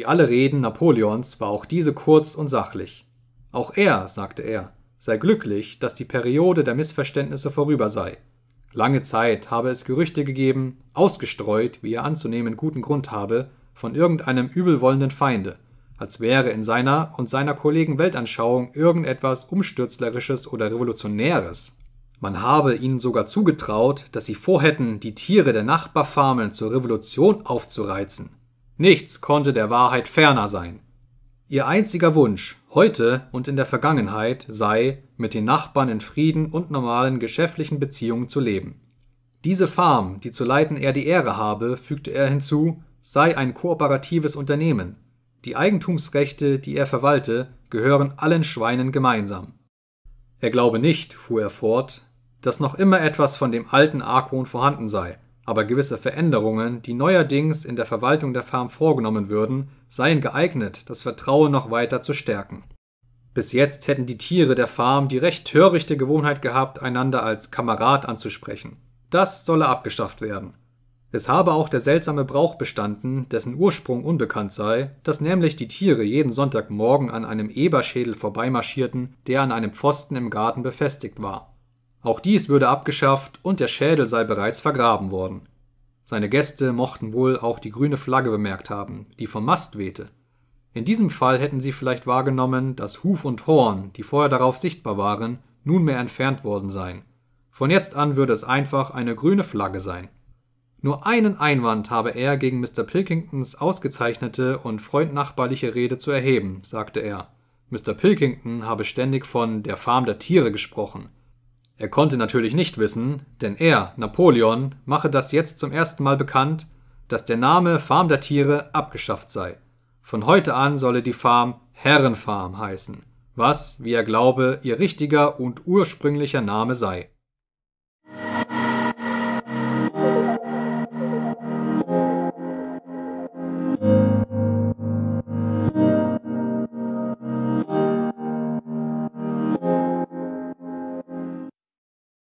Wie alle Reden Napoleons war auch diese kurz und sachlich. Auch er, sagte er, sei glücklich, dass die Periode der Missverständnisse vorüber sei. Lange Zeit habe es Gerüchte gegeben, ausgestreut, wie er anzunehmen guten Grund habe, von irgendeinem übelwollenden Feinde, als wäre in seiner und seiner Kollegen Weltanschauung irgendetwas Umstürzlerisches oder Revolutionäres. Man habe ihnen sogar zugetraut, dass sie vorhätten, die Tiere der Nachbarfarmen zur Revolution aufzureizen. Nichts konnte der Wahrheit ferner sein. Ihr einziger Wunsch, heute und in der Vergangenheit, sei, mit den Nachbarn in Frieden und normalen geschäftlichen Beziehungen zu leben. Diese Farm, die zu leiten er die Ehre habe, fügte er hinzu, sei ein kooperatives Unternehmen. Die Eigentumsrechte, die er verwalte, gehören allen Schweinen gemeinsam. Er glaube nicht, fuhr er fort, dass noch immer etwas von dem alten Argwohn vorhanden sei, aber gewisse Veränderungen, die neuerdings in der Verwaltung der Farm vorgenommen würden, seien geeignet, das Vertrauen noch weiter zu stärken. Bis jetzt hätten die Tiere der Farm die recht törichte Gewohnheit gehabt, einander als Kamerad anzusprechen. Das solle abgeschafft werden. Es habe auch der seltsame Brauch bestanden, dessen Ursprung unbekannt sei, dass nämlich die Tiere jeden Sonntagmorgen an einem Eberschädel vorbeimarschierten, der an einem Pfosten im Garten befestigt war. Auch dies würde abgeschafft und der Schädel sei bereits vergraben worden. Seine Gäste mochten wohl auch die grüne Flagge bemerkt haben, die vom Mast wehte. In diesem Fall hätten sie vielleicht wahrgenommen, dass Huf und Horn, die vorher darauf sichtbar waren, nunmehr entfernt worden seien. Von jetzt an würde es einfach eine grüne Flagge sein. Nur einen Einwand habe er gegen Mr. Pilkingtons ausgezeichnete und freundnachbarliche Rede zu erheben, sagte er. Mr. Pilkington habe ständig von der Farm der Tiere gesprochen. Er konnte natürlich nicht wissen, denn er, Napoleon, mache das jetzt zum ersten Mal bekannt, dass der Name Farm der Tiere abgeschafft sei. Von heute an solle die Farm Herrenfarm heißen, was, wie er glaube, ihr richtiger und ursprünglicher Name sei.